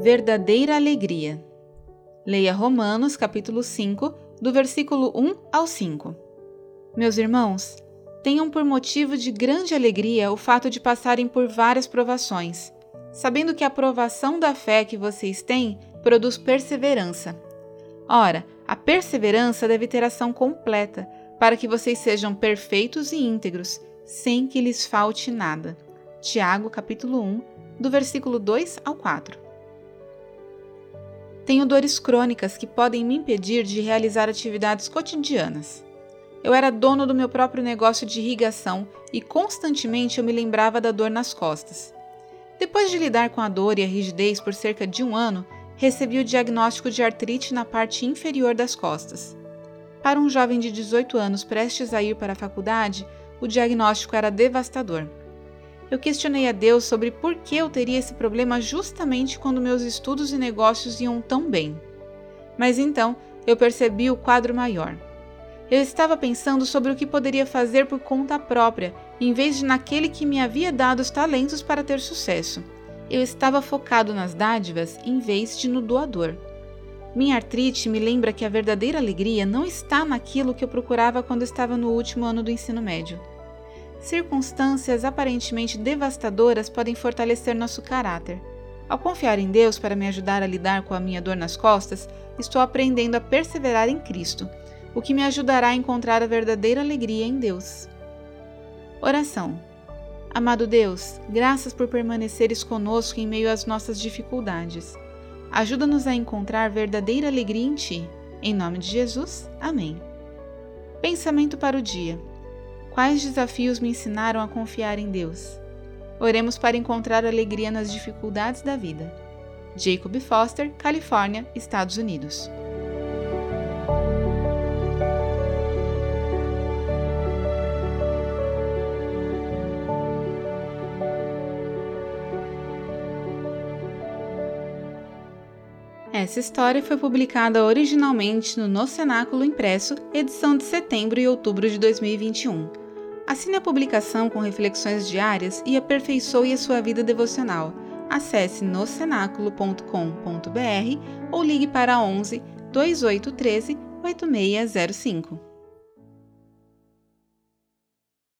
verdadeira alegria. Leia Romanos, capítulo 5, do versículo 1 ao 5. Meus irmãos, tenham por motivo de grande alegria o fato de passarem por várias provações, sabendo que a provação da fé que vocês têm produz perseverança. Ora, a perseverança deve ter ação completa, para que vocês sejam perfeitos e íntegros, sem que lhes falte nada. Tiago, capítulo 1, do versículo 2 ao 4. Tenho dores crônicas que podem me impedir de realizar atividades cotidianas. Eu era dono do meu próprio negócio de irrigação e constantemente eu me lembrava da dor nas costas. Depois de lidar com a dor e a rigidez por cerca de um ano, recebi o diagnóstico de artrite na parte inferior das costas. Para um jovem de 18 anos prestes a ir para a faculdade, o diagnóstico era devastador eu questionei a Deus sobre por que eu teria esse problema justamente quando meus estudos e negócios iam tão bem. Mas então eu percebi o quadro maior. Eu estava pensando sobre o que poderia fazer por conta própria, em vez de naquele que me havia dado os talentos para ter sucesso. Eu estava focado nas dádivas em vez de no doador. Minha artrite me lembra que a verdadeira alegria não está naquilo que eu procurava quando estava no último ano do ensino médio. Circunstâncias aparentemente devastadoras podem fortalecer nosso caráter. Ao confiar em Deus para me ajudar a lidar com a minha dor nas costas, estou aprendendo a perseverar em Cristo, o que me ajudará a encontrar a verdadeira alegria em Deus. Oração. Amado Deus, graças por permaneceres conosco em meio às nossas dificuldades. Ajuda-nos a encontrar verdadeira alegria em Ti. Em nome de Jesus, amém. Pensamento para o dia. Quais desafios me ensinaram a confiar em Deus? Oremos para encontrar alegria nas dificuldades da vida. Jacob Foster, Califórnia, Estados Unidos. Essa história foi publicada originalmente no No Cenáculo Impresso, edição de setembro e outubro de 2021. Assine a publicação com reflexões diárias e aperfeiçoe a sua vida devocional. Acesse nocenáculo.com.br ou ligue para 11 2813 8605.